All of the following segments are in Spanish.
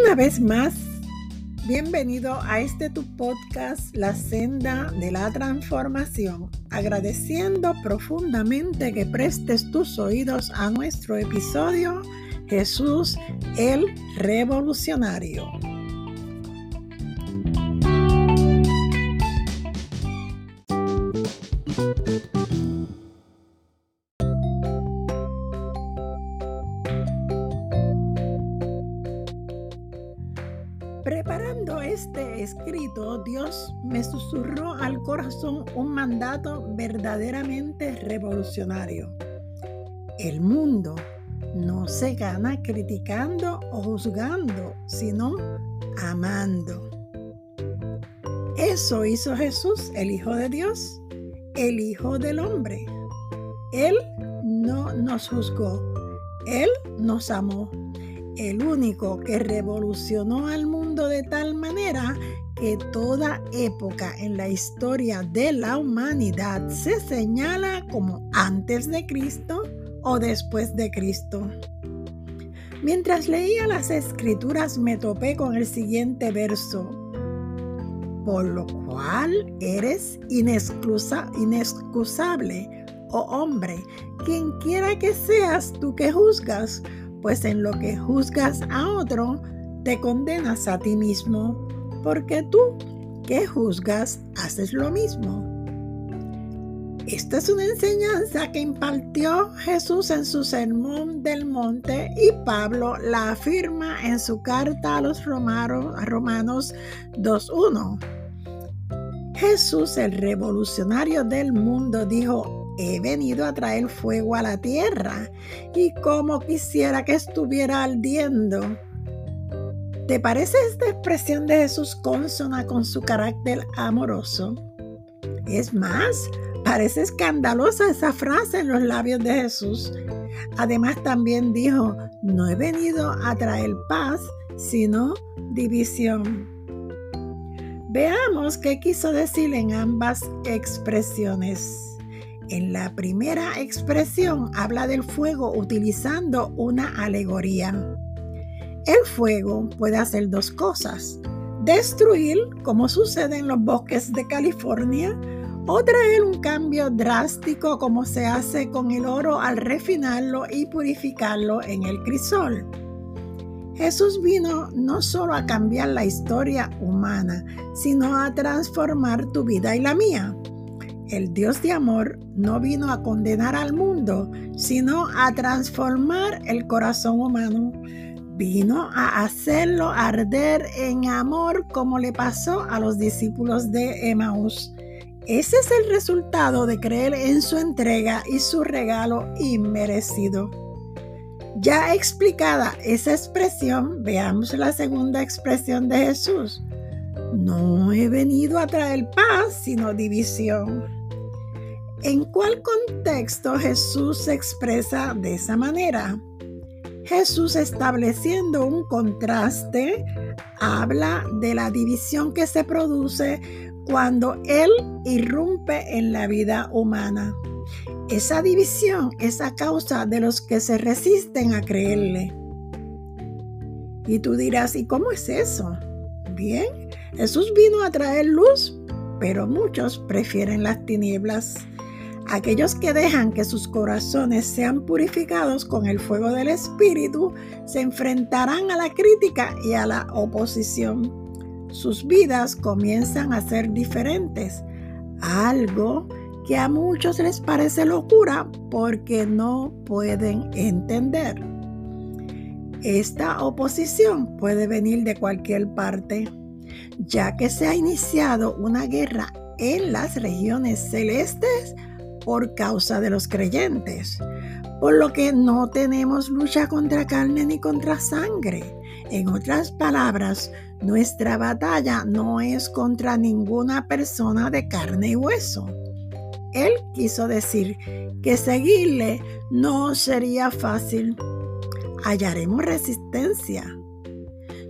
Una vez más, bienvenido a este tu podcast, La Senda de la Transformación, agradeciendo profundamente que prestes tus oídos a nuestro episodio Jesús el Revolucionario. Escrito, Dios me susurró al corazón un mandato verdaderamente revolucionario. El mundo no se gana criticando o juzgando, sino amando. Eso hizo Jesús, el Hijo de Dios, el Hijo del Hombre. Él no nos juzgó, Él nos amó el único que revolucionó al mundo de tal manera que toda época en la historia de la humanidad se señala como antes de Cristo o después de Cristo. Mientras leía las escrituras me topé con el siguiente verso, por lo cual eres inexcusable, oh hombre, quien quiera que seas tú que juzgas, pues en lo que juzgas a otro, te condenas a ti mismo, porque tú que juzgas haces lo mismo. Esta es una enseñanza que impartió Jesús en su sermón del monte y Pablo la afirma en su carta a los romanos, Romanos 2.1. Jesús, el revolucionario del mundo, dijo, he venido a traer fuego a la tierra y como quisiera que estuviera ardiendo. ¿Te parece esta expresión de Jesús consona con su carácter amoroso? Es más, parece escandalosa esa frase en los labios de Jesús. Además también dijo, no he venido a traer paz, sino división. Veamos qué quiso decir en ambas expresiones. En la primera expresión habla del fuego utilizando una alegoría. El fuego puede hacer dos cosas. Destruir, como sucede en los bosques de California, o traer un cambio drástico como se hace con el oro al refinarlo y purificarlo en el crisol. Jesús vino no solo a cambiar la historia humana, sino a transformar tu vida y la mía. El Dios de amor no vino a condenar al mundo, sino a transformar el corazón humano. Vino a hacerlo arder en amor como le pasó a los discípulos de Emmaus. Ese es el resultado de creer en su entrega y su regalo inmerecido. Ya explicada esa expresión, veamos la segunda expresión de Jesús. No he venido a traer paz, sino división. ¿En cuál contexto Jesús se expresa de esa manera? Jesús estableciendo un contraste habla de la división que se produce cuando Él irrumpe en la vida humana. Esa división es a causa de los que se resisten a creerle. Y tú dirás, ¿y cómo es eso? Bien, Jesús vino a traer luz, pero muchos prefieren las tinieblas. Aquellos que dejan que sus corazones sean purificados con el fuego del Espíritu se enfrentarán a la crítica y a la oposición. Sus vidas comienzan a ser diferentes, algo que a muchos les parece locura porque no pueden entender. Esta oposición puede venir de cualquier parte, ya que se ha iniciado una guerra en las regiones celestes por causa de los creyentes, por lo que no tenemos lucha contra carne ni contra sangre. En otras palabras, nuestra batalla no es contra ninguna persona de carne y hueso. Él quiso decir que seguirle no sería fácil. Hallaremos resistencia.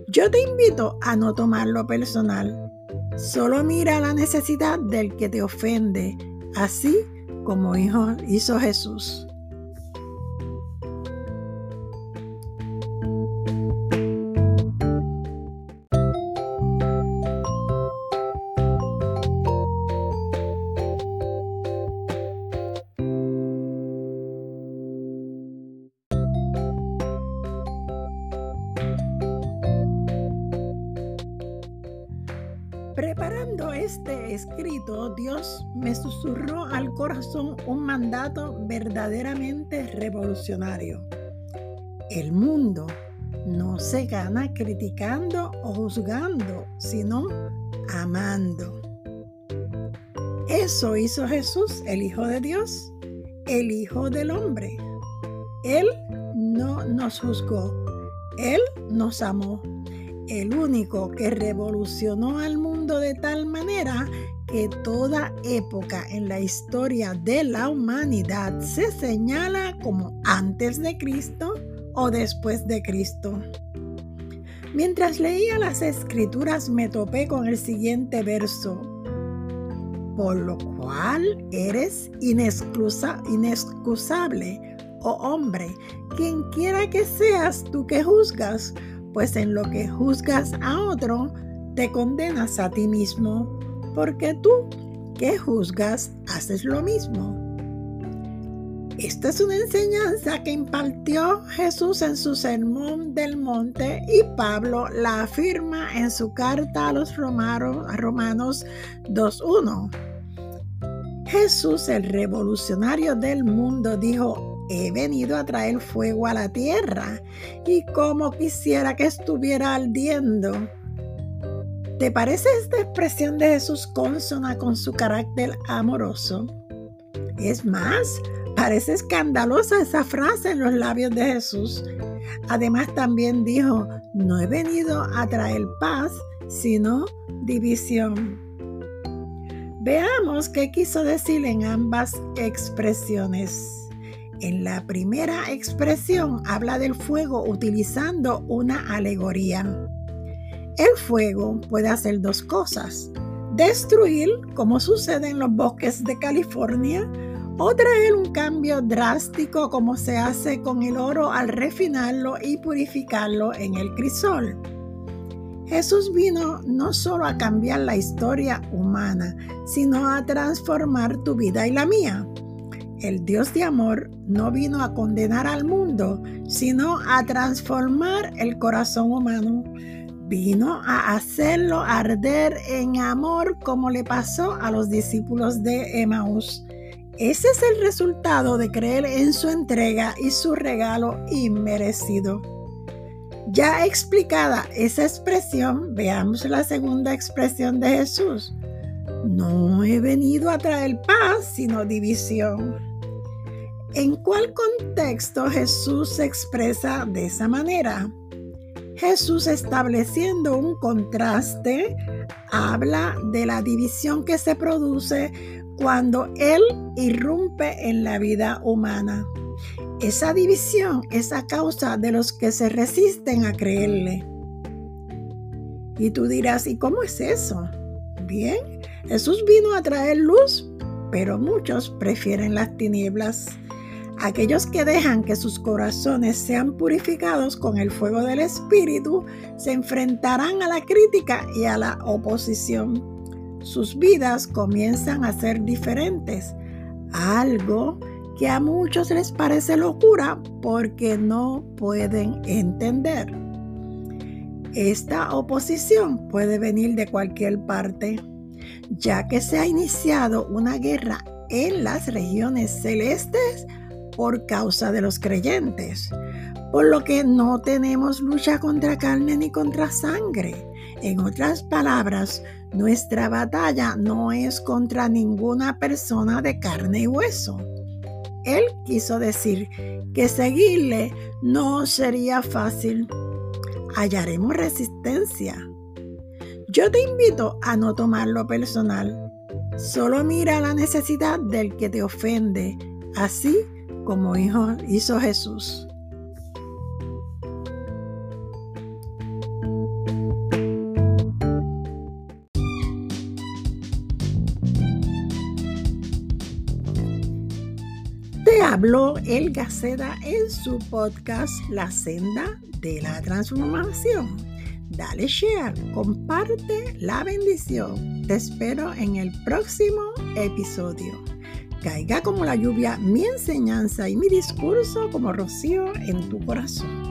Yo te invito a no tomarlo personal. Solo mira la necesidad del que te ofende. Así como hizo Jesús. Preparando este escrito, Dios me susurró al corazón un mandato verdaderamente revolucionario. El mundo no se gana criticando o juzgando, sino amando. Eso hizo Jesús, el Hijo de Dios, el Hijo del Hombre. Él no nos juzgó, Él nos amó el único que revolucionó al mundo de tal manera que toda época en la historia de la humanidad se señala como antes de Cristo o después de Cristo. Mientras leía las escrituras me topé con el siguiente verso, por lo cual eres inexcusable, oh hombre, quien quiera que seas tú que juzgas, pues en lo que juzgas a otro, te condenas a ti mismo, porque tú que juzgas haces lo mismo. Esta es una enseñanza que impartió Jesús en su sermón del monte y Pablo la afirma en su carta a los romanos, Romanos 2.1. Jesús, el revolucionario del mundo, dijo, he venido a traer fuego a la tierra y como quisiera que estuviera ardiendo. ¿Te parece esta expresión de Jesús consona con su carácter amoroso? Es más, parece escandalosa esa frase en los labios de Jesús. Además también dijo, no he venido a traer paz, sino división. Veamos qué quiso decir en ambas expresiones. En la primera expresión habla del fuego utilizando una alegoría. El fuego puede hacer dos cosas. Destruir, como sucede en los bosques de California, o traer un cambio drástico como se hace con el oro al refinarlo y purificarlo en el crisol. Jesús vino no solo a cambiar la historia humana, sino a transformar tu vida y la mía. El Dios de amor no vino a condenar al mundo, sino a transformar el corazón humano. Vino a hacerlo arder en amor como le pasó a los discípulos de Emaús. Ese es el resultado de creer en su entrega y su regalo inmerecido. Ya explicada esa expresión, veamos la segunda expresión de Jesús. No he venido a traer paz, sino división. ¿En cuál contexto Jesús se expresa de esa manera? Jesús estableciendo un contraste habla de la división que se produce cuando Él irrumpe en la vida humana. Esa división es a causa de los que se resisten a creerle. Y tú dirás, ¿y cómo es eso? Bien, Jesús vino a traer luz, pero muchos prefieren las tinieblas. Aquellos que dejan que sus corazones sean purificados con el fuego del Espíritu se enfrentarán a la crítica y a la oposición. Sus vidas comienzan a ser diferentes, algo que a muchos les parece locura porque no pueden entender. Esta oposición puede venir de cualquier parte, ya que se ha iniciado una guerra en las regiones celestes por causa de los creyentes, por lo que no tenemos lucha contra carne ni contra sangre. En otras palabras, nuestra batalla no es contra ninguna persona de carne y hueso. Él quiso decir que seguirle no sería fácil. Hallaremos resistencia. Yo te invito a no tomarlo personal. Solo mira la necesidad del que te ofende. Así como hizo Jesús. Te habló El Gaceda en su podcast La Senda de la Transformación. Dale share, comparte la bendición. Te espero en el próximo episodio. Caiga como la lluvia mi enseñanza y mi discurso como rocío en tu corazón.